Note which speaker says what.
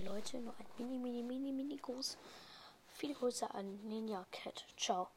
Speaker 1: Leute, nur ein mini, mini, mini, mini groß. Viel größer an Ninja Cat. Ciao.